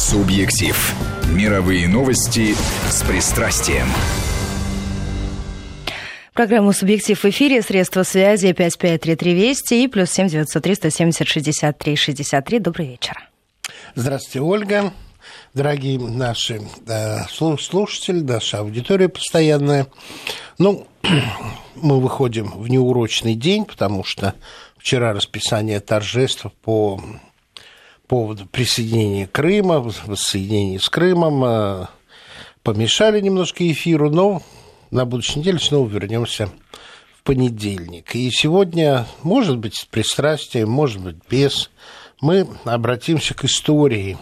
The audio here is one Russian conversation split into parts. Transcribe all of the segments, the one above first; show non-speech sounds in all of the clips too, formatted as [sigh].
Субъектив. Мировые новости с пристрастием. Программа «Субъектив» в эфире. Средства связи 5533 Вести и плюс 7 903 170 63 63. Добрый вечер. Здравствуйте, Ольга. Дорогие наши да, слушатели, наша аудитория постоянная. Ну, [clears throat] мы выходим в неурочный день, потому что вчера расписание торжеств по поводу присоединения Крыма, воссоединения с Крымом, э, помешали немножко эфиру, но на будущей неделе снова вернемся в понедельник. И сегодня, может быть, с пристрастием, может быть, без, мы обратимся к истории,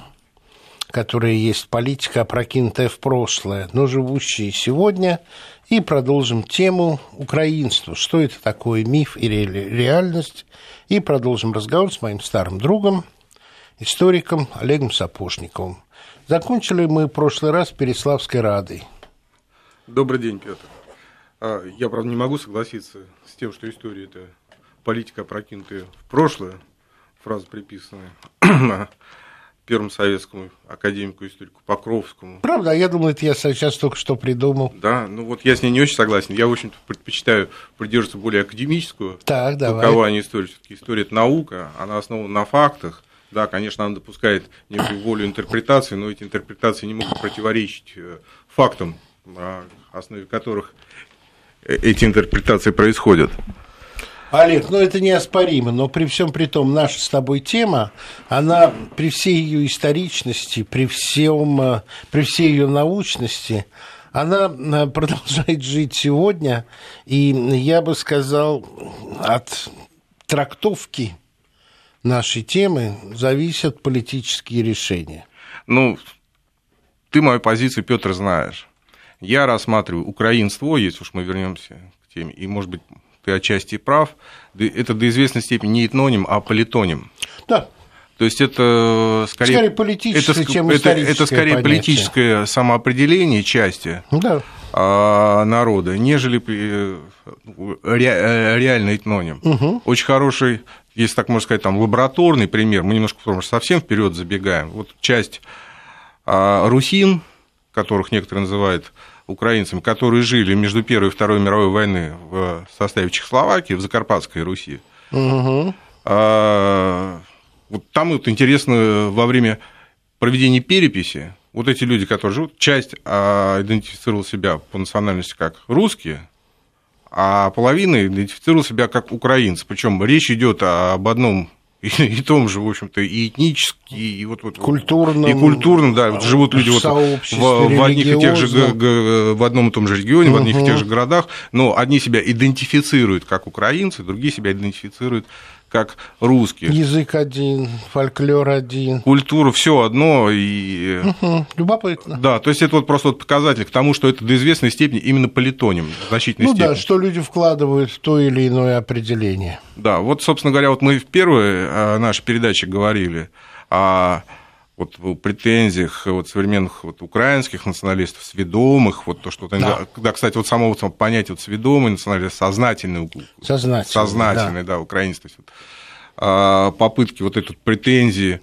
которая есть политика, опрокинутая в прошлое, но живущая сегодня, и продолжим тему украинства. Что это такое, миф или реальность? И продолжим разговор с моим старым другом, историком Олегом Сапожниковым. Закончили мы в прошлый раз Переславской Радой. Добрый день, Петр. А, я, правда, не могу согласиться с тем, что история – это политика, опрокинутая в прошлое, фраза приписанная [clears throat] первому советскому академику историку Покровскому. Правда, я думаю, это я сейчас только что придумал. Да, ну вот я с ней не очень согласен. Я, в общем-то, предпочитаю придерживаться более академическую так, давай. толкования истории. Все-таки история – это наука, она основана на фактах, да, конечно, она допускает некую волю интерпретации, но эти интерпретации не могут противоречить э, фактам, на основе которых э, эти интерпретации происходят. Олег, ну это неоспоримо, но при всем при том, наша с тобой тема, она при всей ее историчности, при, всем, э, при всей ее научности, она продолжает жить сегодня, и я бы сказал, от трактовки нашей темы зависят политические решения. Ну, ты мою позицию, Петр, знаешь. Я рассматриваю украинство, если уж мы вернемся к теме, и, может быть, ты отчасти прав, это до известной степени не этноним, а политоним. Да. То есть это скорее, скорее политическое, это, чем это, это скорее понятие. политическое самоопределение части да. а, народа, нежели э, ре, э, реальный этноним. Угу. Очень хороший если так можно сказать, там лабораторный пример, мы немножко потому что совсем вперед забегаем. Вот часть а, русин, которых некоторые называют украинцами, которые жили между Первой и Второй мировой войны в составе Чехословакии, в Закарпатской Руси. Угу. А, вот там вот интересно во время проведения переписи, вот эти люди, которые живут, часть а, идентифицировала себя по национальности как русские, а половина идентифицировала себя как украинцы. Причем речь идет об одном [laughs] и, и том же, в общем-то, и этнически, и вот, вот культурном, и культурном, да, вот живут люди вот в, в одних и тех же в одном и том же регионе, угу. в одних и тех же городах, но одни себя идентифицируют как украинцы, другие себя идентифицируют как русские. Язык один, фольклор один. Культура все одно. И... Угу, любопытно. Да, то есть это вот просто вот показатель к тому, что это до известной степени именно политоним в значительной ну, степени. Ну да, что люди вкладывают в то или иное определение. Да, вот, собственно говоря, вот мы в первой а, нашей передаче говорили о вот в претензиях вот, современных вот, украинских националистов, сведомых, вот то, что... Да, да кстати, вот само вот, понятие вот, сведомый националист, сознательный, сознательный, сознательный да, да украинец, то есть, вот, а, попытки вот этой претензии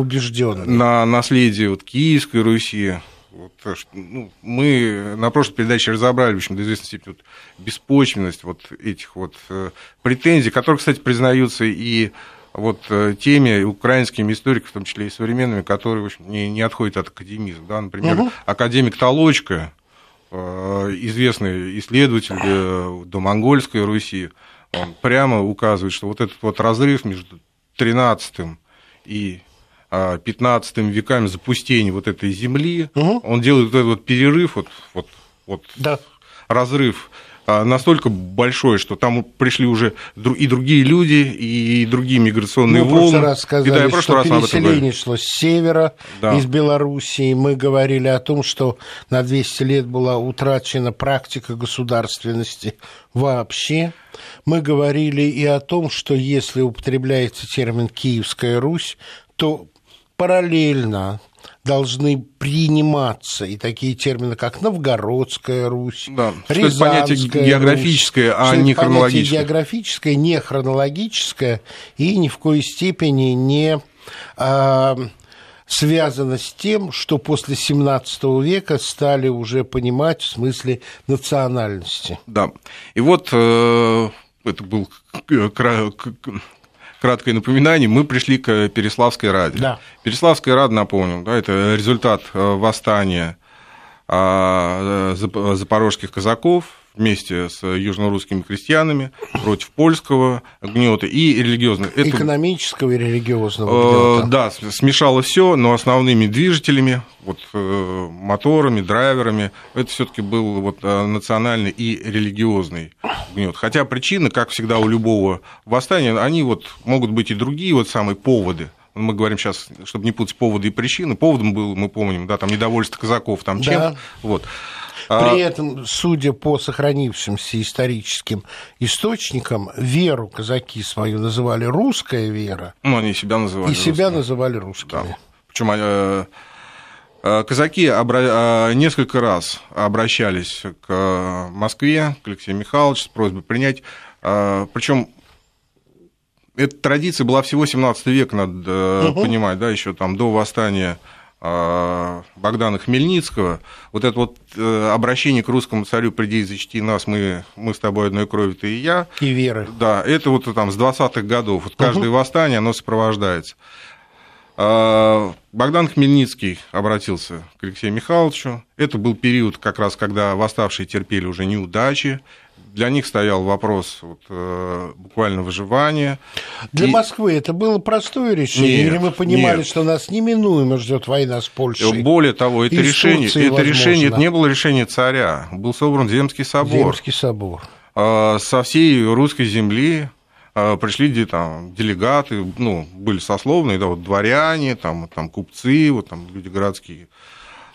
убежденный. на наследие вот, Киевской Руси, вот, ну, мы на прошлой передаче разобрали, в общем, до известной степени вот, беспочвенность вот этих вот э, претензий, которые, кстати, признаются и вот э, теми украинскими историками, в том числе и современными, которые в общем, не, не отходят от академизма. Да? Например, угу. академик Толочка, э, известный исследователь э, до монгольской Руси, он прямо указывает, что вот этот вот разрыв между 13 и 15 веками запустения вот этой земли, угу. он делает вот этот вот перерыв, вот, вот, вот да. разрыв а, настолько большой, что там пришли уже и другие люди, и другие миграционные мы волны. Мы раз сказали, и, да, что раз переселение шло с севера, да. из Белоруссии. Мы говорили о том, что на 200 лет была утрачена практика государственности вообще. Мы говорили и о том, что если употребляется термин «Киевская Русь», то параллельно должны приниматься и такие термины, как Новгородская Русь, да, Рязанская понятие географическое, Русь, а не хронологическое. географическое, не хронологическое и ни в коей степени не а, связано с тем, что после 17 века стали уже понимать в смысле национальности. Да. И вот э, это был краткое напоминание, мы пришли к Переславской Раде. Да. Переславская Рада, напомню, да, это результат э, восстания а, запорожских казаков вместе с южнорусскими крестьянами против польского гнета и религиозного. Это, Экономического и религиозного э, гнета. Да, смешало все, но основными движителями, вот, э, моторами, драйверами, это все-таки был вот, э, национальный и религиозный гнет. Хотя причины, как всегда у любого восстания, они вот могут быть и другие вот самые поводы мы говорим сейчас, чтобы не путать поводы и причины, поводом был, мы помним, да, там недовольство казаков, там чем, да. вот. А При этом, судя по сохранившимся историческим источникам, веру казаки свою называли русская вера. Ну, они себя называли. И русскими. себя называли русскими. Да. Причем э, э, казаки э, несколько раз обращались к Москве, к Алексею Михайловичу с просьбой принять. Причем эта традиция была всего 17 века, надо угу. понимать, да, еще там до восстания Богдана Хмельницкого, вот это вот э, обращение к русскому царю «приди и зачти нас, мы, мы с тобой одной крови, ты и я». И веры. Да, это вот там с 20-х годов. Вот каждое угу. восстание, оно сопровождается. А, Богдан Хмельницкий обратился к Алексею Михайловичу. Это был период, как раз, когда восставшие терпели уже неудачи, для них стоял вопрос вот, э, буквально выживания. Для и... Москвы это было простое решение, нет, или мы понимали, нет. что нас неминуемо ждет война с Польшей? Более того, это решение, это решение, это не было решение царя, был собран Земский собор. Земский собор. Э, со всей русской земли э, пришли там, делегаты, ну, были сословные, да, вот дворяне, там, там купцы, вот там люди городские.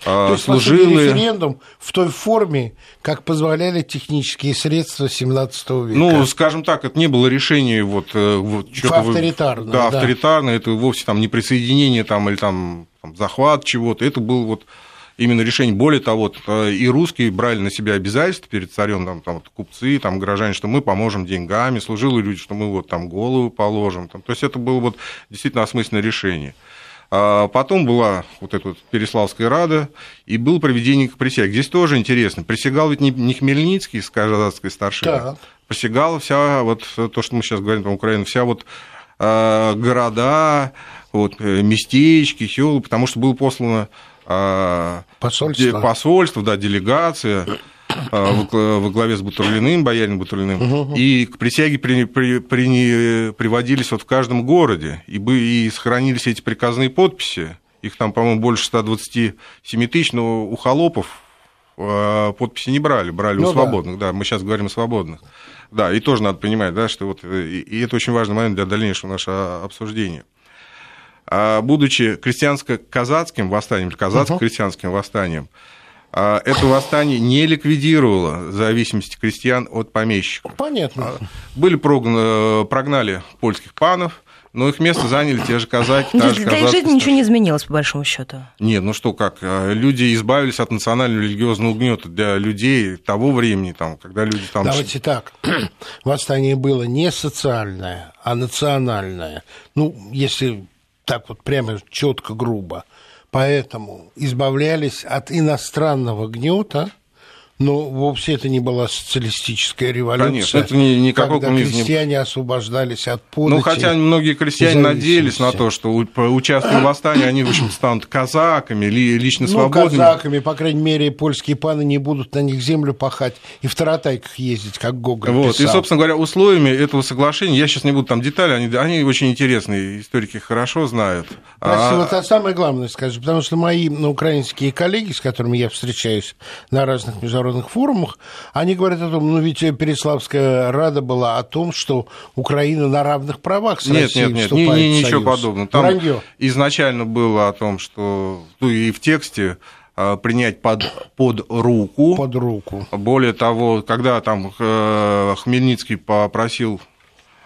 А, То есть служилые... референдум в той форме, как позволяли технические средства 17 века. Ну, скажем так, это не было решение вот, э, вот авторитарное. Да, да, авторитарное, это вовсе там не присоединение там, или там, там захват чего-то, это было вот именно решение. Более того, э, и русские брали на себя обязательства перед царем, там, там купцы, там, горожане, что мы поможем деньгами, служилые люди, что мы вот там голову положим. Там. То есть это было вот действительно осмысленное решение. А потом была вот эта вот Переславская Рада, и был проведение присяг. Здесь тоже интересно. Присягал ведь не Хмельницкий с казацкой старшиной. Да. Присягала вся, вот то, что мы сейчас говорим про Украину, вся вот а, города, вот, э, местечки, села, потому что было послано посольство. посольство, да, делегация во главе с Бутурлиным, боярином Бутурлиным, угу. и к присяге при, при, при, приводились вот в каждом городе, и, бы, и сохранились эти приказные подписи, их там, по-моему, больше 127 тысяч, но у холопов а, подписи не брали, брали ну, у свободных, да. да, мы сейчас говорим о свободных. Да, и тоже надо понимать, да, что вот, э, и это очень важный момент для дальнейшего нашего обсуждения. А, будучи крестьянско-казацким восстанием, казацко-крестьянским восстанием, а, это восстание не ликвидировало зависимость крестьян от помещиков. Понятно. А, были прогнали, прогнали польских панов, но их место заняли те же казаки. Та же Для их жизни ничего не изменилось, по большому счету. Нет, ну что, как, а, люди избавились от национального религиозного угнета для людей того времени, там, когда люди там... Давайте так, [clears throat] восстание было не социальное, а национальное. Ну, если так вот прямо четко, грубо поэтому избавлялись от иностранного гнета, но вовсе это не была социалистическая революция. Конечно, это не, никакой когда крестьяне не... освобождались от подати. Ну, хотя многие крестьяне надеялись на то, что участвуя в восстании, они, в общем, станут казаками, лично ну, свободными. казаками, по крайней мере, польские паны не будут на них землю пахать и в таратайках ездить, как Гоголь вот. писал. И, собственно говоря, условиями этого соглашения, я сейчас не буду там детали, они, они очень интересные, историки хорошо знают. Прости, а... вот а самое главное скажу, потому что мои ну, украинские коллеги, с которыми я встречаюсь на разных международных международных форумах, они говорят о том, ну ведь Переславская Рада была о том, что Украина на равных правах с нет, Россией нет, нет, вступает нет, не, ничего подобного. Там Вранье. изначально было о том, что ну, и в тексте а, принять под, под руку. Под руку. Более того, когда там э, Хмельницкий попросил,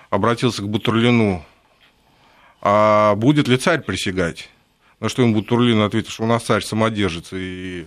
обратился к Бутурлину, а будет ли царь присягать? На что ему Бутурлин ответил, что у нас царь самодержится, и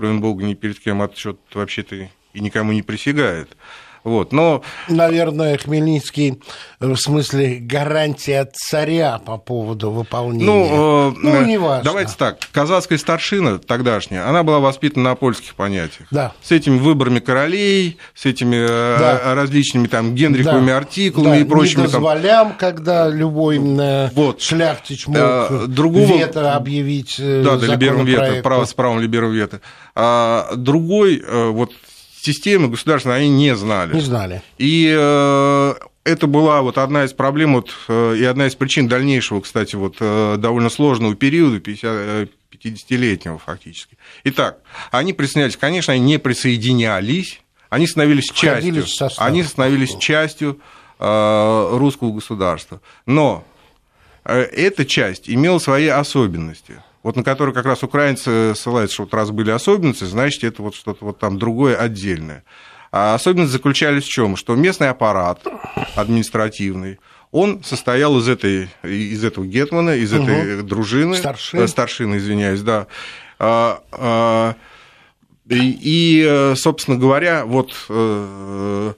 кроме Бога, ни перед кем отчет вообще-то и никому не присягает. Вот, но... Наверное, Хмельницкий в смысле гарантии от царя по поводу выполнения. Ну, э, ну не важно. Давайте так. Казацкая старшина тогдашняя, она была воспитана на польских понятиях. Да. С этими выборами королей, с этими э, Да. различными там Генриховыми Да. артиклами Да, и прочими. Не там. дозволям, когда любой э, Вот. шляхтич мог Э, другого- вето объявить э, Да, да, либерум вето, право с правом либерум вето. А другой э, вот системы государственной они не знали. Не знали. И э, это была вот одна из проблем вот, э, и одна из причин дальнейшего, кстати, вот, э, довольно сложного периода, 50, э, 50-летнего фактически. Итак, они присоединялись, конечно, они не присоединялись, они становились Входили частью, они становились частью э, русского государства. Но эта часть имела свои особенности, вот на которые как раз украинцы ссылаются, что вот раз были особенности, значит, это вот что-то вот там другое отдельное. А особенности заключались в чем? Что местный аппарат административный, он состоял из, этой, из этого гетмана, из этой дружины, Старшин. э, старшины, извиняюсь, да. А, а, и, и, э, собственно говоря, вот э,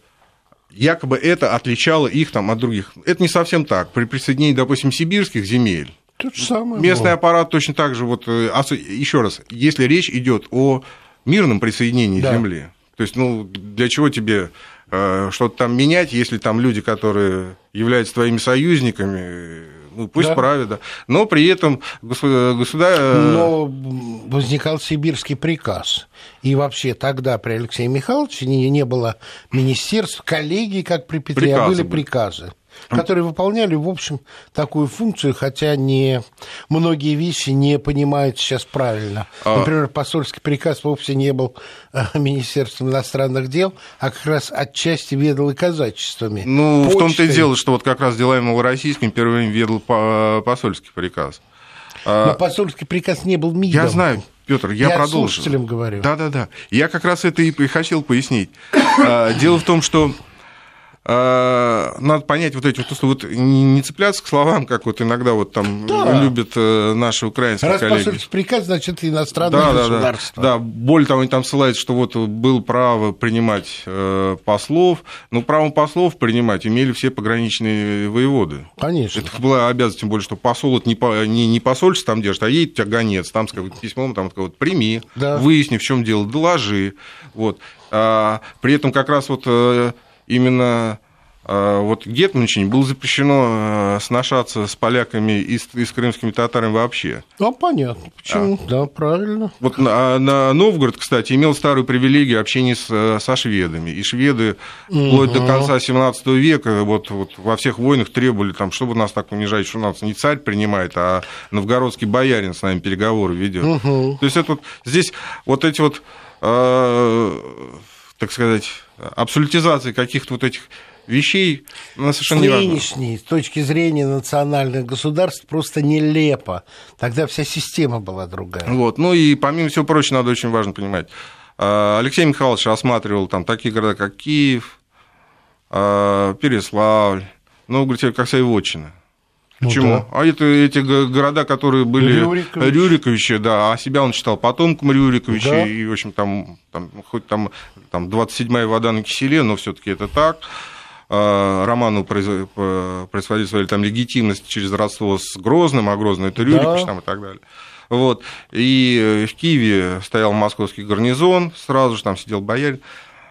якобы это отличало их там от других. Это не совсем так. При присоединении, допустим, сибирских земель Же самое местный было. аппарат точно так же, вот, еще раз, если речь идет о мирном присоединении Да. земли, то есть, ну, для чего тебе э, что-то там менять, если там люди, которые являются твоими союзниками, э, ну, пусть Да. правят, да. Но при этом государство... Но возникал сибирский приказ. И вообще тогда при Алексее Михайловиче не, не было министерств, коллегий, как при Петре, а Приказы были были. приказы, которые выполняли, в общем, такую функцию, хотя не, многие вещи не понимают сейчас правильно. А- Например, посольский приказ вовсе не был э, Министерством иностранных дел, а как раз отчасти ведал и казачествами. Ну, в том-то и почтой. дело, что вот как раз делами малороссийским первым ведал по- посольский приказ. А, Но посольский приказ не был МИДом. Я знаю, Петр, я, Я продолжу. слушателям говорю. Да, да, да. Я как раз это и хотел пояснить. А, Дело в том, что надо понять вот эти вот, условия, вот не цепляться к словам, как вот иногда вот там Да. любят э, наши украинские Раз коллеги. посольский приказ, значит, иностранное Да, да, да, государство. да. Более того, они там ссылаются, что вот было право принимать э, послов. Но правом послов принимать имели все пограничные воеводы. Конечно. Это была обязанность, тем более, что посол это не, по- не, не посольство там держит, а едет у тебя гонец, там с каким-то письмом, там вот, прими, Да. выясни, в чем дело, доложи. Вот. А, при этом как раз вот э, именно а, вот Гетманщине было запрещено э, сношаться с поляками и с, и с крымскими татарами вообще. Ну, понятно, почему. Да, правильно. Вот на, на Новгород, кстати, имел старую привилегию общения с, со шведами. И шведы вплоть до конца 17 века вот, вот во всех войнах требовали, там, чтобы нас так унижать, что нас не царь принимает, а новгородский боярин с нами переговоры ведет. То есть это вот здесь вот эти вот, э, так сказать, абсолютизации каких-то вот этих вещей, она С совершенно важна. нынешней, с точки зрения национальных государств, просто нелепо. Тогда вся система была другая. Вот. Ну и помимо всего прочего, надо очень важно понимать. а, Алексей Михайлович осматривал там такие города, как Киев, а, Переславль, Новгород, как свои Ну Почему? да. А это эти города, которые были Рюрикович. Рюриковичи, да, а себя он считал потомком Рюриковича, Да. и, в общем, там, там хоть там, там 27-я вода на киселе, но все таки это так. А, Роману происходили свои там легитимность через родство с Грозным, а Грозный это Рюрикович Да. там и так далее. Вот. И э, в Киеве стоял московский гарнизон, сразу же там сидел боярин.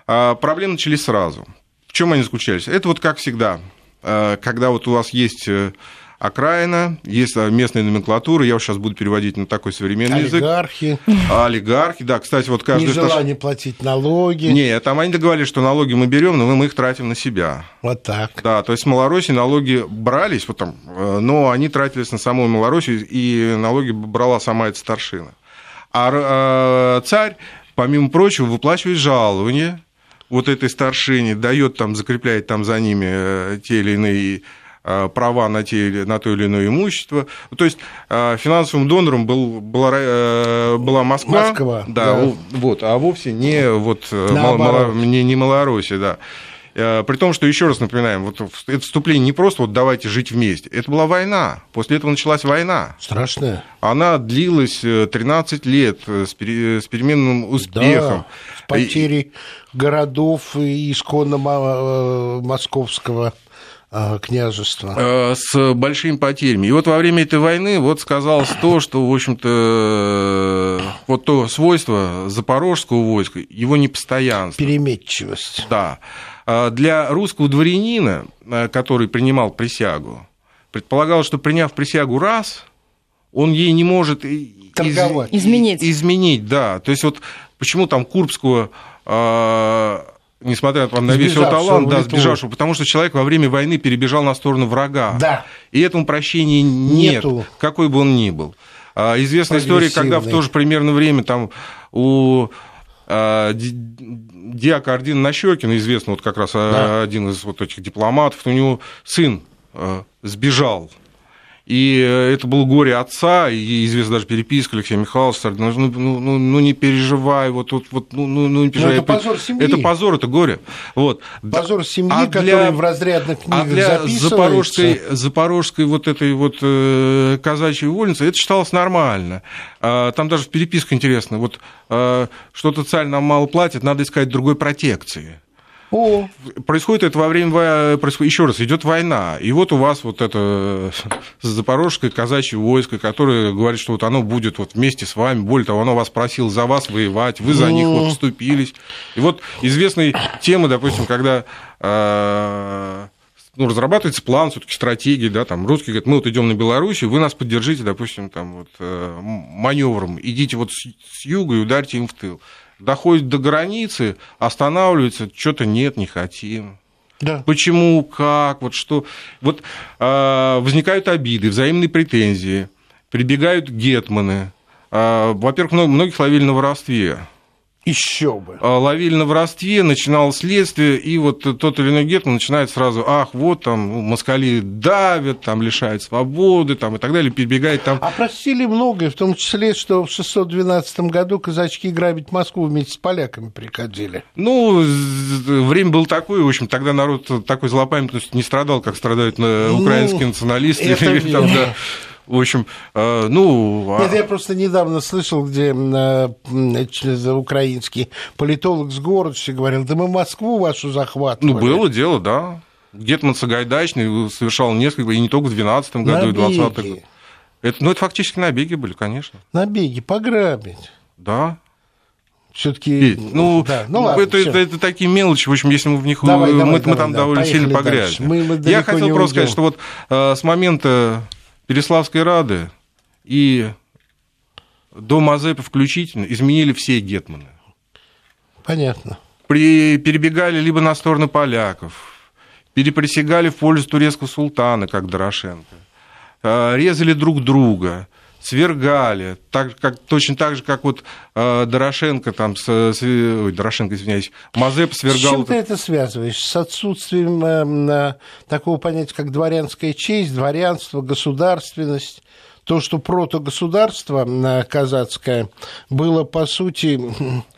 А проблемы начались сразу. В чем они заключались? Это вот как всегда, э, когда вот у вас есть э, окраина, есть местная номенклатура, я сейчас буду переводить на такой современный язык. Олигархи, Олигархи, да, кстати, вот каждый... нежелание платить налоги. Не, там они договорились, что налоги мы берем, но мы их тратим на себя. Вот так. Да, то есть в Малороссии налоги брались, вот там, э, но они тратились на саму Малороссию, и налоги брала сама эта старшина. А э, царь, помимо прочего, выплачивает жалование вот этой старшине, дает там, закрепляет там за ними э, те или иные права на, те, на то или иное имущество. То есть э, финансовым донором был, была, э, была Москва, Москва, да, да. вот, а вовсе не, вот, э, Мал- Наоборот. Мала- не, не Малороссия, да. Э, При том, что, еще раз напоминаем, вот это вступление не просто вот давайте жить вместе, это была война. После этого началась война. Страшное. Она длилась э, 13 лет э, с, пере- с переменным успехом. Да. потери городов и исконно э, московского э, княжества. Э, с большими потерями. И вот во время этой войны вот сказалось то, что, в общем-то, вот то свойство запорожского войска, его непостоянство. Переметчивость. Да. Для русского дворянина, который принимал присягу, предполагалось, что приняв присягу раз, он ей не может Торговать. Из... изменить. Изменить, да. То есть вот почему там Курбского несмотря там, на весь его талант, да, сбежавшего, потому что человек во время войны перебежал на сторону врага. Да. И этому прощения нет, Нету. какой бы он ни был. А, известная история, когда в то же примерно время там у а, Диака Ордина Нащекина, известно вот как раз а, да. один из вот этих дипломатов, у него сын сбежал и э, это было горе отца, и известна даже переписка Алексея Михайловича, ну, ну, ну, ну не переживай, вот тут, вот, ну, ну, ну не переживай. Но это позор семьи. Это позор, это горе. Вот. Позор семьи, а для, который в разрядных книгах а для запорожской, запорожской вот этой вот э, казачьей вольницы это считалось нормально. А, там даже переписка интересная. Вот э, что-то царь нам мало платит, надо искать другой протекции. О. Происходит это во время, происходит, еще раз, идет война, и вот у вас вот это запорожское казачье войско, которое говорит, что вот оно будет вот вместе с вами, более того, оно вас просило за вас воевать, вы за них вот вступились. И вот известные темы, допустим, когда э, ну, разрабатывается план, все-таки стратегии, да, там русские говорят, мы вот идем на Белоруссию, вы нас поддержите, допустим, там вот э, маневром, идите вот с юга и ударьте им в тыл доходит до границы, останавливается, что-то нет, не хотим. Да. Почему, как, вот что. Вот э, возникают обиды, взаимные претензии, прибегают гетманы. Э, во-первых, многих ловили на воровстве. Еще бы. А, ловили на воровстве, начинало следствие, и вот тот или иной гетман начинает сразу, ах, вот там ну, москали давят, там лишают свободы, там и так далее, перебегает там. Опросили многое, в том числе, что в 612 году казачки грабить Москву вместе с поляками приходили. Ну, время было такое, в общем, тогда народ такой злопамятностью не страдал, как страдают ну, украинские националисты. Это [laughs] там, да, [laughs] в общем, э, ну... А Нет, я просто недавно слышал, где э, украинский политолог с Городовича говорил, да мы Москву вашу захватывали. Ну, было дело, да. Гетман Сагайдачный совершал несколько, и не только в 12 году, набеги. и в 20 году. Это, ну, это фактически набеги были, конечно. Набеги, пограбить. Да. Все-таки. Ну, да. ну ладно, это, это, это такие мелочи, в общем, если мы в них давай, мы, давай, мы давай, там да, довольно сильно погрязли. Мы, мы Я хотел просто сказать, что вот э, с момента Переславской Рады и до Мазепы включительно изменили все гетманы. Понятно. При, перебегали либо на сторону поляков, переприсягали в пользу турецкого султана, как Дорошенко, а, резали друг друга, свергали, так, как, точно так же, как вот э, Дорошенко, там, с, с, ой, Дорошенко, извиняюсь, Мазеп свергал... С чем ты это связываешь? С отсутствием э, такого понятия, как дворянская честь, дворянство, государственность? То, что протогосударство э, казацкое было, по сути,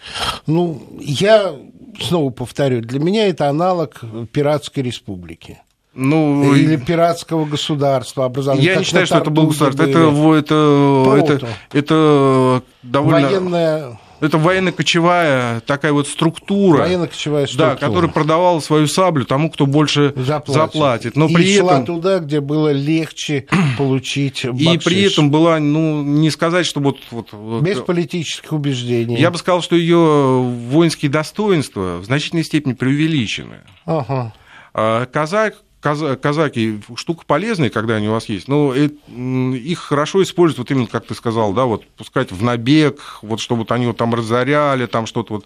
[clears throat] ну, я снова повторю, для меня это аналог пиратской республики. Ну, Или пиратского государства образования. Я не считаю, что это было государство. Это, это, это, это довольно... Военная... Это военно-кочевая такая вот структура, военно-кочевая структура. Да, которая продавала свою саблю тому, кто больше заплатит. заплатит. Но и при шла этом... туда, где было легче [clears throat] получить бакшиш. И при этом была, ну, не сказать, что вот... вот Без политических убеждений. Я бы сказал, что ее воинские достоинства в значительной степени преувеличены. Ага. А казак казаки штука полезная, когда они у вас есть, но их хорошо используют, вот именно, как ты сказал, да, вот пускать в набег, вот чтобы вот они вот там разоряли, там что-то вот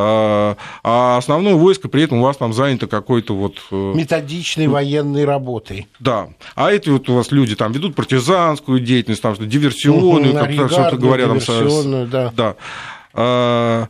а, а основное войско при этом у вас там занято какой-то вот... Э, Методичной военной работой. Да. А эти вот у вас люди там ведут партизанскую деятельность, там что диверсионную, как что-то говорят. Диверсионную, там, да. да. А,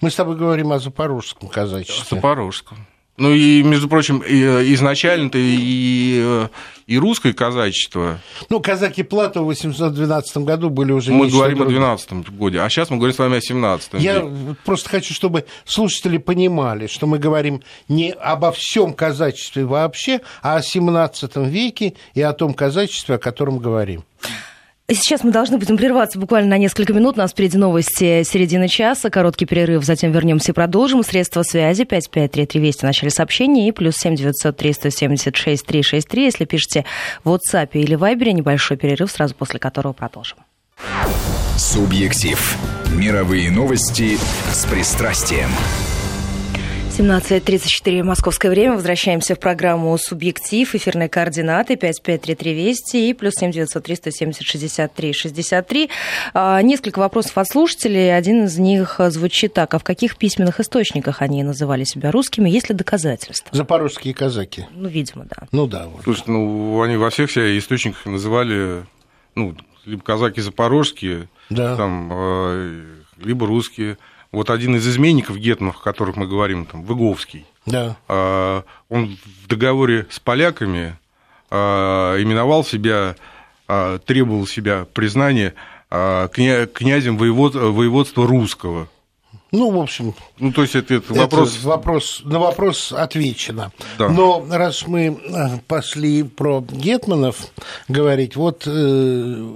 Мы с тобой говорим о запорожском казачестве. Запорожском. Ну и, между прочим, изначально-то и, и русское казачество. Ну, казаки Платова в 812 году были уже... Мы говорим другое. о 12 годе, а сейчас мы говорим с вами о 17 Я веке. просто хочу, чтобы слушатели понимали, что мы говорим не обо всем казачестве вообще, а о 17 веке и о том казачестве, о котором говорим. Сейчас мы должны будем прерваться буквально на несколько минут. У нас впереди новости середины часа, короткий перерыв, затем вернемся и продолжим. Средства связи 553320 в начале сообщения и плюс 7903 176 363. Если пишете в WhatsApp или Viber, небольшой перерыв, сразу после которого продолжим. Субъектив. Мировые новости с пристрастием. 17.34 московское время. Возвращаемся в программу «Субъектив». Эфирные координаты 553320 и плюс 7903 170 63 63. Несколько вопросов от слушателей. Один из них звучит так. А в каких письменных источниках они называли себя русскими? Есть ли доказательства? Запорожские казаки. Ну, видимо, да. Ну да. Вот. Слушайте, ну, они во всех себя источниках называли, ну, либо казаки запорожские, Да. там, э, либо русские. Вот один из изменников гетманов, о которых мы говорим, там, Выговский, Да. э, он в договоре с поляками э, именовал себя, э, требовал себя признания кня- князем воевод- воеводства русского. Ну, в общем, Ну, то есть это, это это вопрос... вопрос, на вопрос отвечено. Да. Но раз мы э, пошли про гетманов говорить, вот э,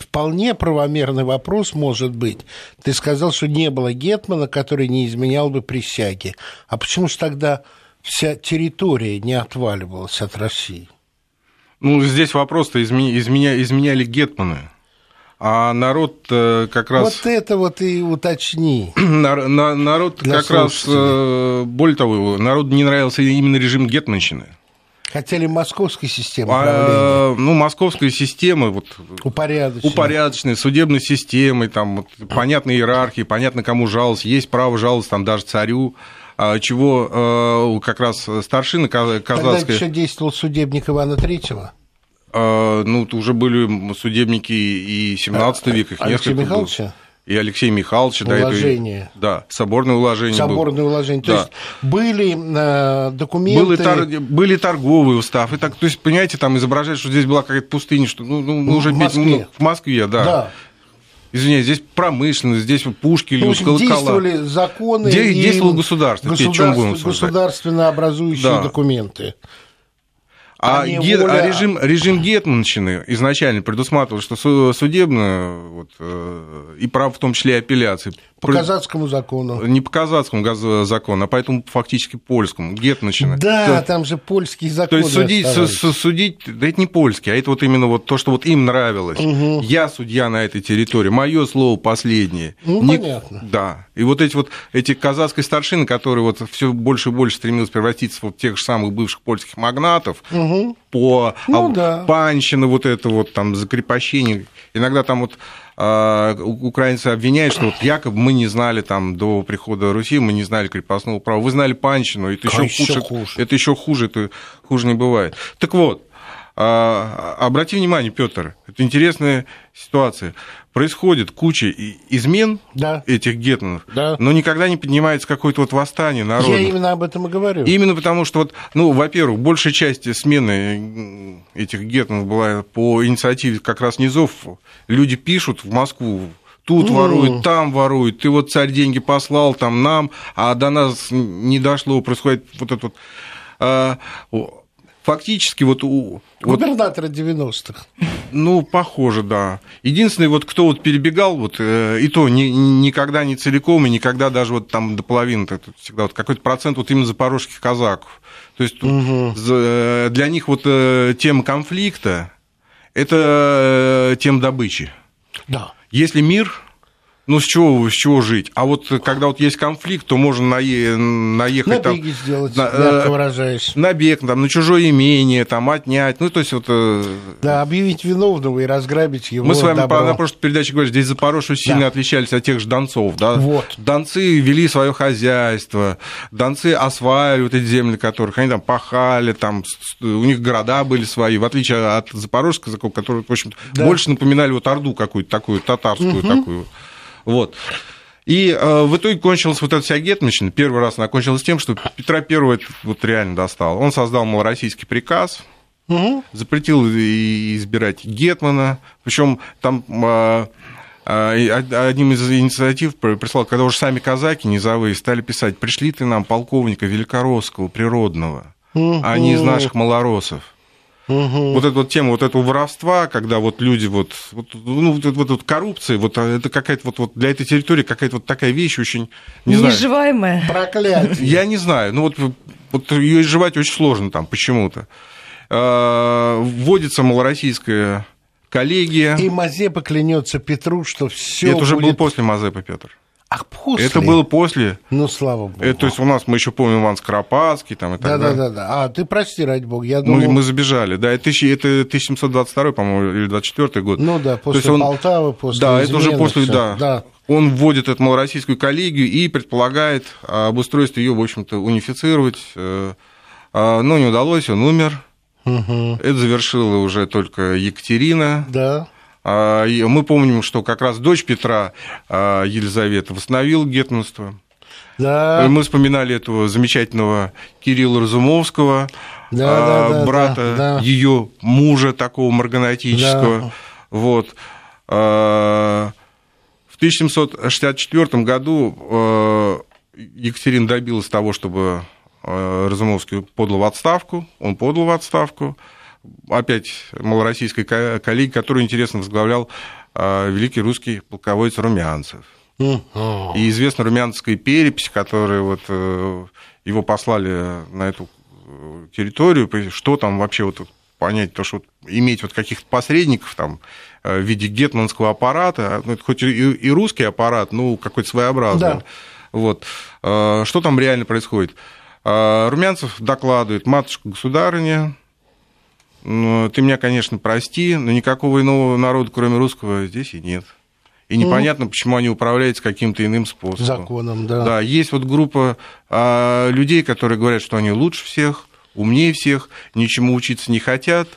вполне правомерный вопрос может быть. Ты сказал, что не было гетмана, который не изменял бы присяги. А почему же тогда вся территория не отваливалась от России? Ну, здесь вопрос-то изменя- изменя- изменяли гетманы. А народ э, как раз... Вот это вот и уточни. [clears throat] Нар- на- народ как раз, слушателей. э, более того, народу не нравился именно режим гетманщины. Хотели московской системы А, ну, московская система, вот, упорядоченной. упорядоченной, судебной системой, там вот, понятная иерархия, понятно, кому жаловаться, есть право жаловаться там даже царю, а, чего э, как раз старшина ка- Тогда казацкая... еще действовал судебник Ивана Третьего. А, Ну, уже были судебники и 17 век, их Алексея несколько было. Михайловича? И Алексея Михайловича, да, это- Уложение. да, соборное уложение было. Соборное уложение. То Да. есть были э, документы... Были, тор- были торговый устав. И так, то есть, понимаете, там изображать, что здесь была какая-то пустыня, что ну, ну, мы В уже Москве. ну, в Москве, да. Да. Извиняюсь, здесь промышленность, здесь пушки, Ну, в общем, колокола. действовали законы Де- и действовало государство, обсуждать? государственно образующие Да. документы. А, а не ге- воля- а режим, режим Гетманщины изначально предусматривал, что су- судебно, вот, э, и право в том числе и апелляции, По казацкому закону. не по казацкому закону, а поэтому фактически польскому, Гетманщина. Да, То- там же польские То законы есть судить, су- судить, да это не польский, а это вот именно вот то, что вот им нравилось. Я судья на этой территории, мое слово последнее. Ну, Не- понятно. Да. И вот эти вот эти казацкие старшины, которые вот все больше и больше стремились превратиться в тех же самых бывших польских магнатов, по Ну, а, да. панщина, вот это вот там закрепощение. Иногда там вот украинцы обвиняют, что вот якобы мы не знали там до прихода Руси, мы не знали крепостного права. Вы знали панщину, это А еще хуже, хуже. Это еще хуже, это хуже не бывает. Так вот, а, обрати внимание, Петр, это интересная ситуация. Происходит куча измен Да. этих гетманов, Да. но никогда не поднимается какое-то вот восстание народное. Я именно об этом и говорю. Именно потому, что, вот, ну, во-первых, большая часть смены этих гетманов была по инициативе как раз низов. Люди пишут в Москву, тут воруют, там воруют, ты вот царь деньги послал, там нам, а до нас не дошло, происходит вот это вот... Фактически вот у, вот Губернатора 90-х. ну, похоже, да. Единственный, вот кто вот перебегал, вот, э, и то ни- никогда не целиком, и никогда даже вот там до половины, это всегда вот какой-то процент вот именно запорожских казаков. То есть за- для них вот э, тема конфликта – это э, тема добычи. Да. Если мир, ну, с чего, с чего жить? А вот когда вот есть конфликт, то можно нае- наехать там... Набеги сделать, на- мягко э, выражаясь. Набег там, на чужое имение, там, отнять, ну, то есть вот... э, Да, объявить виновного и разграбить его мы с вами добро. на прошлой передаче говорили, здесь Запорожье сильно отличались от тех же донцов. Да? Вот. Донцы вели свое хозяйство, донцы осваивали вот эти земли, которых они там пахали, там, у них города были свои, в отличие от запорожских казаков, которые, в общем Да. больше напоминали вот Орду какую-то такую, татарскую такую. Вот. И э, в итоге кончилась вот эта вся гетманщина. Первый раз она кончилась тем, что Петра Первого это вот реально достал. Он создал малороссийский приказ, Мгм. запретил избирать Гетмана, причем там и од- одним из инициатив при- прислал, когда уже сами казаки низовые стали писать, пришли ты нам полковника Великоросского, природного, а не из наших малоросов. Угу. Вот эта вот тема вот этого воровства, когда вот люди вот, вот ну, вот, вот, вот коррупция, вот а, это какая-то вот, вот для этой территории какая-то вот такая вещь очень, не Неизживаемая. знаю. Проклятие. Я не знаю, ну вот, вот ее изживать очень сложно там почему-то. А, вводится малороссийская коллегия. И Мазепа клянется Петру, что все. Это будет... уже было после Мазепы, Петр. Ах, после? Это было после. Ну, слава богу. Это, то есть у нас, мы еще помним Иван Скоропадский там и так да, далее. Да, да, да. А, ты прости, ради бога, я думал... Мы, мы забежали, да, это, это 1722, по-моему, или 24 год. Ну да, после он... Полтавы, после Да, это уже после, всё. да. да. Он вводит эту малороссийскую коллегию и предполагает об устройстве ее, в общем-то, унифицировать. э, а, Но не удалось, он умер. Угу. Это завершила уже только Екатерина. Да. А, Мы помним, что как раз дочь Петра, а, Елизавета, восстановила гетманство. Да. Мы вспоминали этого замечательного Кирилла Разумовского, Да, а, да, да, брата да, да. ее мужа такого марганатического. Да. Вот. В 1764 году Екатерина добилась того, чтобы Разумовский подал в отставку. Он подал в отставку. Опять малороссийской ко- коллеги, которую интересно возглавлял а, великий русский полководец Румянцев. И известна румянская перепись, которая вот э, его послали на эту э, территорию, что там вообще вот понять, то, что иметь вот каких-то посредников там э, в виде гетманского аппарата, ну, это хоть и, русский аппарат, ну, какой-то своеобразный. Да. Вот. Что там реально происходит? Румянцев докладывает, матушка государыня, ну, ты меня, конечно, прости, но никакого иного народа, кроме русского, здесь и нет. И непонятно, почему они управляются каким-то иным способом. Законом, да. Да, есть вот группа а, людей, которые говорят, что они лучше всех, умнее всех, ничему учиться не хотят.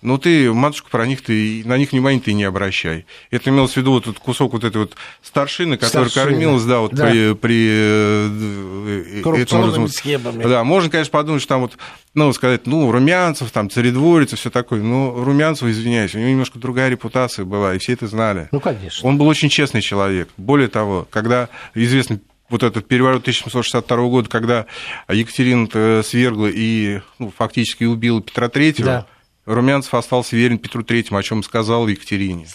Но ты, матушка, про них ты, на них внимания ты не обращай. Это имелось в виду вот этот кусок вот этой вот старшины, которая Старшина. кормилась, да, вот Да. при, при э, э, Коррупционными этому, схемами. Да, можно, конечно, подумать, что там вот, ну, сказать, ну, Румянцев, там, царедворец и все такое. Но Румянцев, извиняюсь, у него немножко другая репутация была, и все это знали. Ну, конечно. Он был очень честный человек. Более того, когда известный вот этот переворот 1762 года, когда Екатерина свергла и ну, фактически убила Петра Третьего, Да. Румянцев остался верен Петру Третьему, о чем сказал Екатерине.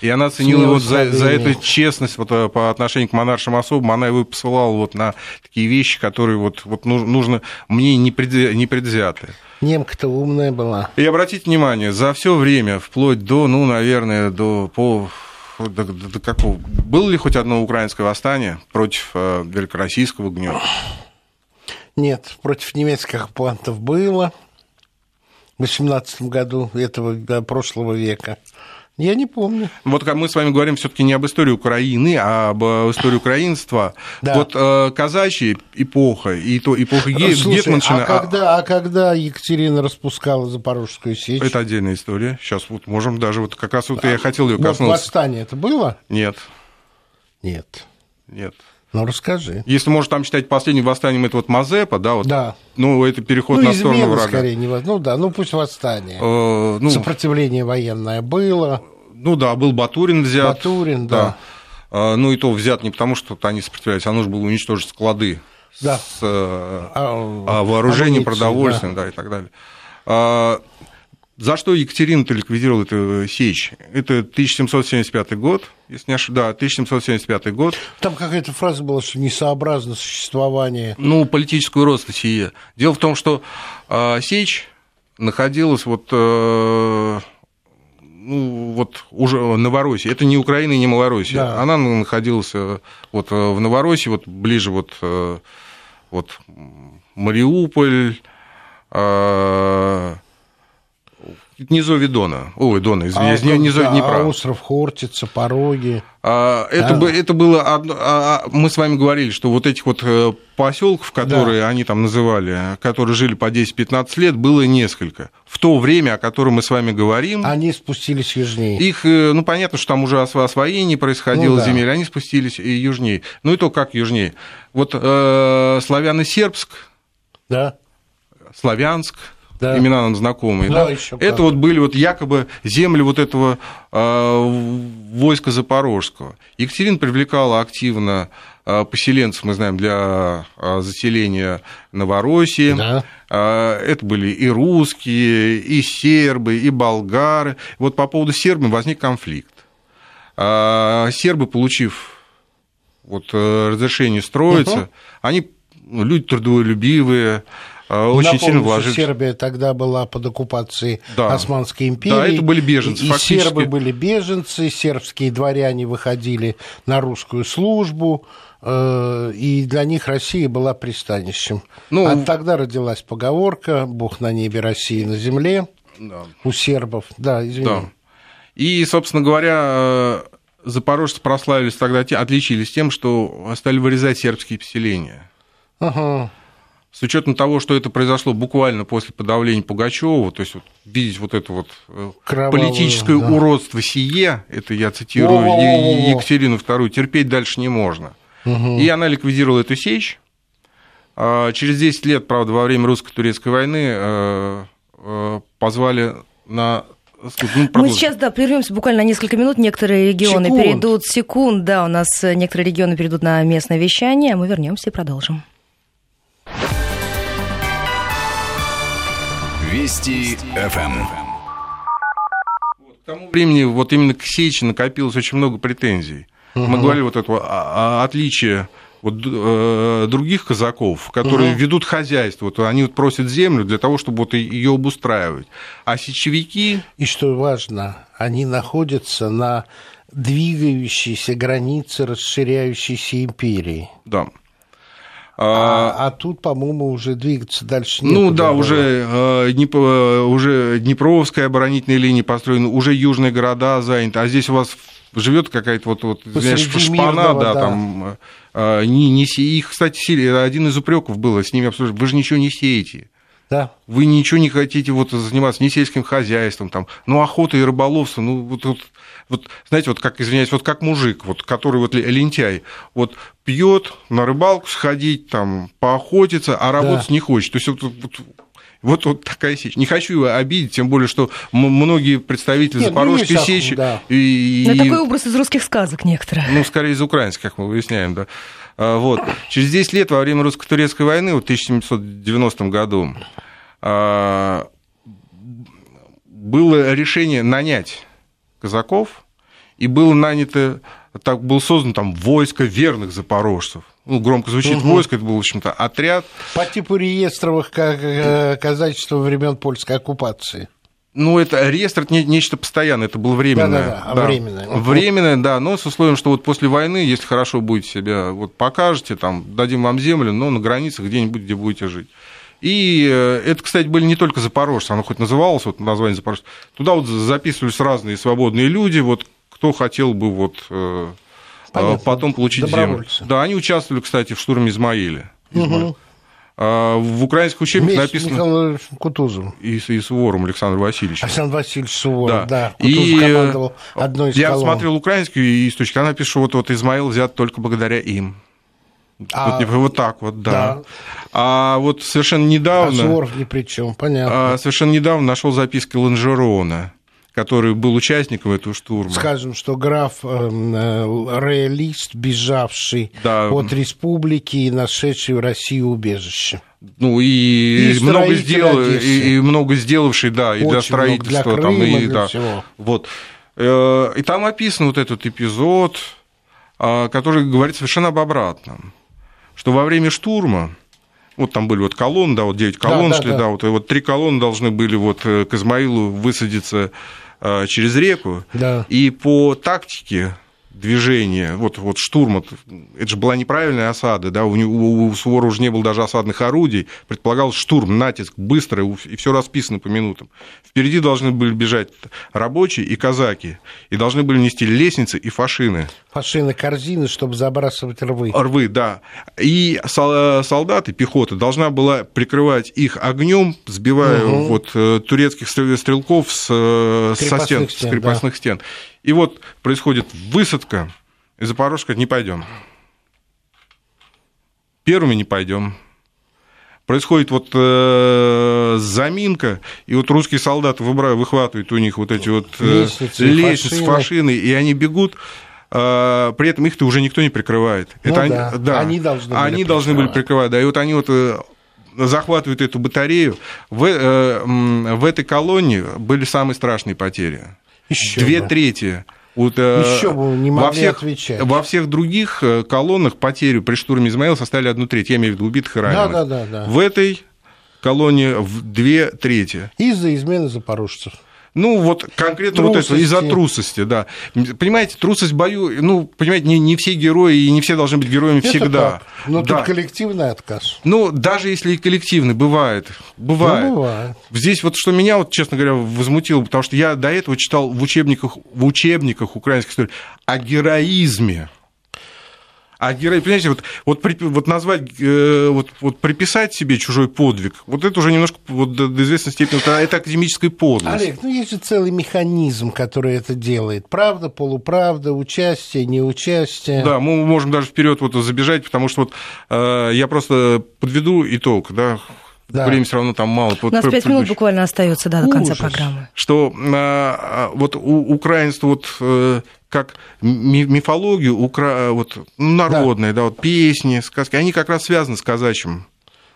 И она ценила вот Смелость за, за эту честность вот, э, по отношению к монаршим особам, она его посылала вот на такие вещи, которые вот, вот нужно, мне не, предвзя- не предвзятые. Немка-то умная была. И обратите внимание, за все время, вплоть до, ну, наверное, до по до, до- до какого было ли хоть одно украинское восстание против э, великороссийского гнета? Нет, против немецких оккупантов было 18 году этого прошлого века. Я не помню. Вот как мы с вами говорим все-таки не об истории Украины, а об э, истории украинства. Да. Вот э, казачья эпоха и то эпоха Ге- Слушай, Гетманщины, а когда, а когда Екатерина распускала Запорожскую сечь? это отдельная история. Сейчас вот можем даже вот как раз вот я хотел ее Вот коснуться. восстание это было? Нет, Нет. нет. Ну, расскажи. Если можно там считать последним восстанием, это вот Мазепа, да, вот. Да. Ну, это переход ну, на сторону врага. скорее, не Ну, да, ну, пусть восстание. Э, ну, Сопротивление военное было. Ну да, был Батурин взят. Батурин, да. А, Ну и то взят не потому, что они сопротивлялись, а нужно было уничтожить склады Да. с э, А, а, вооружением, продовольствием, да. и так далее. За что Екатерина-то ликвидировала эту сечь? Это 1775 год, если не ошибаюсь, да, 1775 год. Там какая-то фраза была, что несообразно существование. Ну, политическую роскошь сие. Дело в том, что а, сечь находилась вот, э, ну, вот уже в Новороссии. Это не Украина и не Малороссия. Да. Она находилась э, вот э, в Новороссии, вот ближе вот, э, вот Мариуполь, э, низовье Дона. Ой, Дона, извиняюсь, а, не низовье да, Днепра. а остров Хортица, Пороги. А, Это, Да. бы- это было одно, а, а, мы с вами говорили, что вот этих вот э, поселков, которые они там называли, которые жили по 10-15 лет, было несколько. В то время, о котором мы с вами говорим, Они спустились южнее. их, э, ну, понятно, что там уже осво- освоение происходило Ну да. земель, они спустились и южнее. Ну, и то как южнее. Вот э, Славяно-Сербск, Да. Славянск, Да. имена нам знакомые, Да, да? ещё это как. вот были вот якобы земли вот этого э, войска Запорожского. Екатерина привлекала активно а, поселенцев, мы знаем, для а, заселения Новороссии. Да. Это были и русские, и сербы, и болгары. Вот по поводу сербов возник конфликт. Сербы, получив вот э, разрешение строиться, угу. они ну, люди трудолюбивые, очень Напомню, сильно вложились. Сербия тогда была под оккупацией да. Османской империи. Да, это были беженцы. И фактически. сербы были беженцы, сербские дворяне выходили на русскую службу, э, и для них Россия была пристанищем. Ну, а тогда родилась поговорка «Бог на небе, Россия на земле» да. у сербов. Да, извини. Да. И, собственно говоря, запорожцы прославились тогда, отличились тем, что стали вырезать сербские поселения. Ага. С учетом того, что это произошло буквально после подавления Пугачева, то есть вот, видеть вот это вот э, Кровавую, политическое да. уродство сие, это я цитирую О-о-о-о. Екатерину II, терпеть дальше не можно. Угу. И она ликвидировала эту сечь. А, через 10 лет, правда, во время русско-турецкой войны э, э, позвали на ну, Мы сейчас, да, прервемся буквально несколько минут. Некоторые регионы секунд. перейдут секунд, да, у нас некоторые регионы перейдут на местное вещание, а мы вернемся и продолжим. Вести ФМ. К тому времени вот именно к Сечи накопилось очень много претензий. Угу. Мы говорили вот это отличие вот, э, других казаков, которые угу. ведут хозяйство, вот, они вот просят землю для того, чтобы вот ее обустраивать. А сечевики... И что важно, они находятся на двигающейся границе расширяющейся империи. Да. А, а, а тут, по-моему, уже двигаться дальше некуда. Ну да, уже, э, Днеп... уже Днепровская оборонительная линия построена, уже южные города заняты, а здесь у вас живет какая-то вот, вот знаешь, шпана, да, да, там, э, не, не се... их, кстати, один из упреков было с ними обсуждать, вы же ничего не сеете. Да. Вы ничего не хотите вот заниматься ни сельским хозяйством, там, ну, охота и рыболовство, ну, вот, вот вот, знаете, вот как, извиняюсь, вот как мужик, вот, который вот лентяй, вот пьет на рыбалку сходить, там, поохотиться, а работать да. не хочет. То есть вот, вот вот, вот такая сечь. Не хочу его обидеть, тем более, что многие представители Нет, Запорожской ну, сечи... Да. И, Но такой образ из русских сказок некоторые. Ну, скорее из украинских, как мы выясняем, да. А, вот. Через 10 лет во время русско-турецкой войны, в 1790 году, а, было решение нанять казаков, и было нанято, так был создан там войско верных запорожцев. Ну, громко звучит угу. войско, это был, в общем-то, отряд. По типу реестровых казачества времен польской оккупации. Ну, это реестр это нечто постоянное, это было временное. Да, да, да. временное. Временное, да, но с условием, что вот после войны, если хорошо будете себя вот покажете, там, дадим вам землю, но на границах где-нибудь, где будете жить. И э, это, кстати, были не только запорожцы, оно хоть называлось, вот название запорожцы. Туда вот записывались разные свободные люди, вот кто хотел бы вот э, Понятно. потом получить землю. Да, они участвовали, кстати, в штурме Измаиля. Угу. В украинских учебниках написано... Михаил Кутузов. И, и Сувором Александр Васильевич. Александр Васильевич Суворов, да. да. Кутузов и командовал одной из Я колонн. смотрел украинскую источник, она пишет, что вот, вот Измаил взят только благодаря им. А, вот, вот так вот, да. да. А вот совершенно недавно... А Суворов ни при чем, понятно. А, совершенно недавно нашел записки Ланжерона который был участником этого штурма. Скажем, что граф э, э, реалист, бежавший да. от республики и нашедший в России убежище. Ну и, и много сделал, и, и много сделавший, да, и Очень для строительства, для Крыма, там, и для да, всего. вот. Э, и там описан вот этот эпизод, а, который говорит совершенно об обратном что во время штурма вот там были вот колонны, да, вот 9 колонн да, шли, да, да. да, вот, и вот три колонны должны были вот э, к Измаилу высадиться э, через реку, да. и по тактике движения, вот, вот штурм, это же была неправильная осада, да, у, у, у Сувора уже не было даже осадных орудий, предполагал штурм, натиск, быстро, и все расписано по минутам. Впереди должны были бежать рабочие и казаки, и должны были нести лестницы и фашины. Фашины, корзины, чтобы забрасывать рвы. Рвы, да. И солдаты, пехота, должна была прикрывать их огнем, сбивая угу. вот э, турецких стрелков с, э, со стен, стен, с крепостных да. стен. И вот происходит высадка, и Запорожка не пойдем. Первыми не пойдем. происходит вот э, заминка, и вот русские солдаты выхватывают у них вот эти вот э, лестницы, лестницы фашины. фашины, и они бегут, э, при этом их-то уже никто не прикрывает. Ну, Это да. Они, да, они должны были они должны были прикрывать, да, и вот они вот э, захватывают эту батарею. В, э, в этой колонии были самые страшные потери. Еще Две бы. трети вот, э, Еще бы не могли во всех, отвечать. Во всех других э, колоннах потери при штурме Измаила составили одну треть, я имею в виду убитых и раненых. Да, да, да, да. В этой колонии в две трети. Из-за измены запорожцев. Ну, вот конкретно трусости. вот это, из-за трусости, да. Понимаете, трусость бою, ну, понимаете, не, не все герои и не все должны быть героями это всегда. Так. Но да. тут коллективный отказ. Ну, даже если и коллективный, бывает. Бывает. Ну, бывает. Здесь вот что меня, вот, честно говоря, возмутило, потому что я до этого читал в учебниках, в учебниках украинской истории о героизме а герой, понимаете, вот, вот, вот назвать, э, вот, вот приписать себе чужой подвиг, вот это уже немножко вот, до, до известной степени, это, это академическая подлость. Олег, ну есть же целый механизм, который это делает. Правда, полуправда, участие, неучастие. Да, мы можем даже вперед вот забежать, потому что вот э, я просто подведу итог, да, да. Времени все равно там мало. У нас пять минут буквально остается да, до конца программы. Что а, вот у украинства вот э, как мифологию укра... вот, народные, да. да, вот песни, сказки, они как раз связаны с казачьим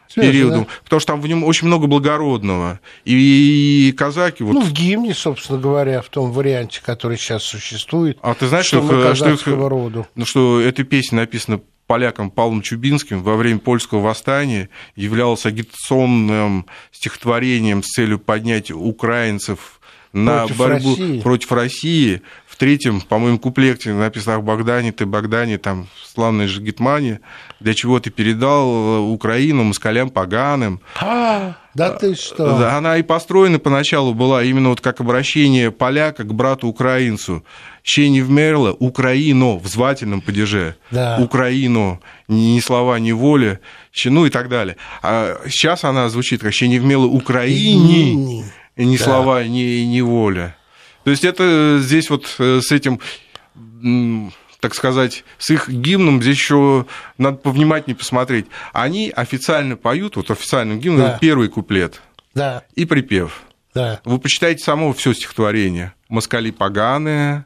Связано, периодом, да? потому что там в нем очень много благородного. И, и казаки... Вот... Ну, в гимне, собственно говоря, в том варианте, который сейчас существует. А ты знаешь, что, что, что, их, роду. Ну, что эта песня написана поляком Павлом Чубинским во время польского восстания являлась агитационным стихотворением с целью поднять украинцев на против борьбу России. против России. В третьем, по-моему, куплете написано «Богдане, ты Богдане, там, славной же Гетмане, для чего ты передал Украину москалям поганым». А, да ты что? Да, она и построена поначалу была именно вот как обращение поляка к брату-украинцу. «Ще не вмерла Украину» в звательном падеже. Да. «Украину», ни слова, ни воля, ну и так далее. А сейчас она звучит как «Ще не вмела Украине» и ни да. слова, ни, ни воля. То есть это здесь вот э, с этим так сказать, с их гимном здесь еще надо повнимательнее посмотреть. Они официально поют, вот официальным гимном, да. первый куплет да. и припев. Да. Вы почитайте само все стихотворение. «Москали поганые»,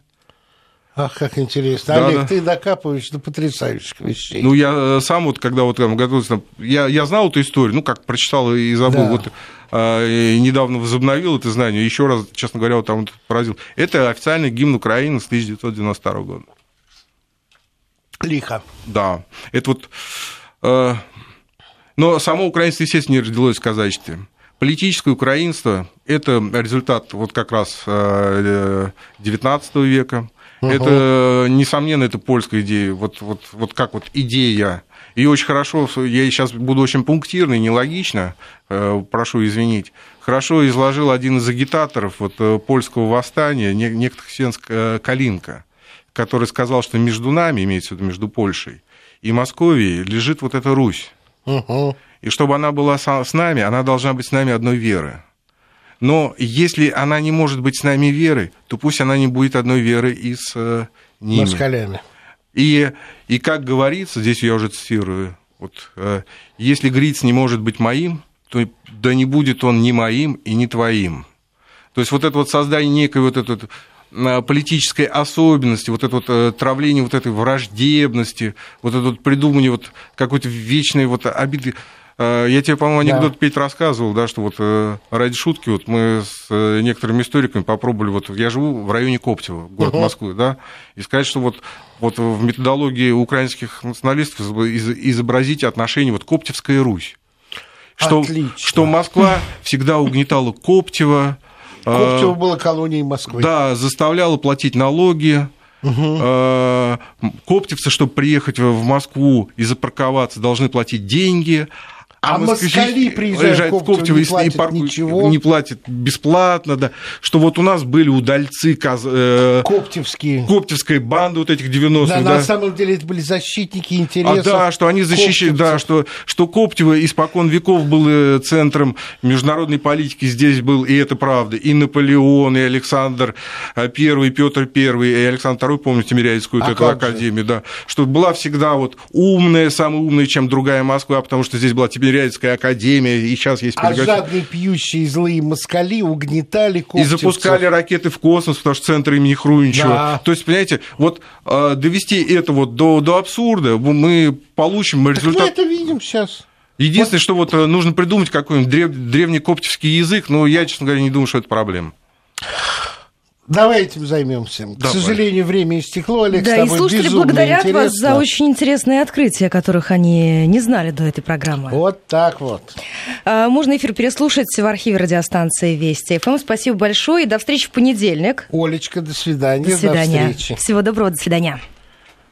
Ах, как интересно. Да, Олег, да. ты докапываешь до потрясающих вещей. Ну, я э, сам вот, когда вот там готовился, я, я знал эту историю, ну, как прочитал и забыл. Да. Вот э, недавно возобновил это знание, еще раз, честно говоря, вот там вот поразил. Это официальный гимн Украины с 1992 года. Лихо. Да. Это вот... Э, но само украинство, естественно, не родилось в казачестве. Политическое украинство – это результат вот как раз XIX э, века, Угу. Это, несомненно, это польская идея. Вот, вот, вот как вот идея. И очень хорошо, я сейчас буду очень пунктирный, нелогично, э, прошу извинить, хорошо изложил один из агитаторов вот, э, польского восстания, некто Хсенск Калинка, который сказал, что между нами, имеется в виду между Польшей и Московией, лежит вот эта Русь. Угу. И чтобы она была с нами, она должна быть с нами одной веры. Но если она не может быть с нами верой, то пусть она не будет одной веры и с э, ними. Москалями. И, и как говорится, здесь я уже цитирую, вот, э, если Гриц не может быть моим, то да не будет он ни моим и ни твоим. То есть вот это вот создание некой вот этой политической особенности, вот это вот травление вот этой враждебности, вот это вот придумывание вот какой-то вечной вот обиды. Э, я тебе, по-моему, анекдот, да. Петь, рассказывал, да, что вот э, ради шутки вот мы с э, некоторыми историками попробовали, вот я живу в районе Коптева, город угу. Москвы, да, и сказать, что вот, вот в методологии украинских националистов изобразить отношение вот Коптевская Русь. Что, что Москва всегда угнетала Коптева. Коптево было колонией Москвы. Да, заставляла платить налоги, Угу. Коптевцы, чтобы приехать в Москву и запарковаться, должны платить деньги, а, а москали приезжают в Коптево, не платят, и парку, ничего. не платят бесплатно, да, что вот у нас были удальцы каз... э... Коптевские. Коптевская банда вот этих 90-х. Да, да, на самом деле это были защитники интересов. А, да, что они защищали, да, что, что Коптево испокон веков было центром международной политики, здесь был, и это правда, и Наполеон, и Александр I, Петр I, и Александр II, помните, Тимирязевскую а эту академию, да, что была всегда вот умная, самая умная, чем другая Москва, потому что здесь была тебе Тимирязевская академия, и сейчас есть А жадные пьющие злые москали угнетали коптевцев. И запускали ракеты в космос, потому что центр имени Хруничева. Да. То есть, понимаете, вот э, довести это вот до, до абсурда, мы получим так результат... мы это видим сейчас. Единственное, вот. что вот э, нужно придумать какой-нибудь древ... древний коптевский язык, но я, честно говоря, не думаю, что это проблема. Давай этим займемся. Давай. К сожалению, время истекло, Олег, Да, и слушатели благодарят интересно. вас за очень интересные открытия, которых они не знали до этой программы. Вот так вот. А, можно эфир переслушать в архиве радиостанции Вести. ФМ, спасибо большое и до встречи в понедельник. Олечка, до свидания. До свидания. До встречи. Всего доброго, до свидания.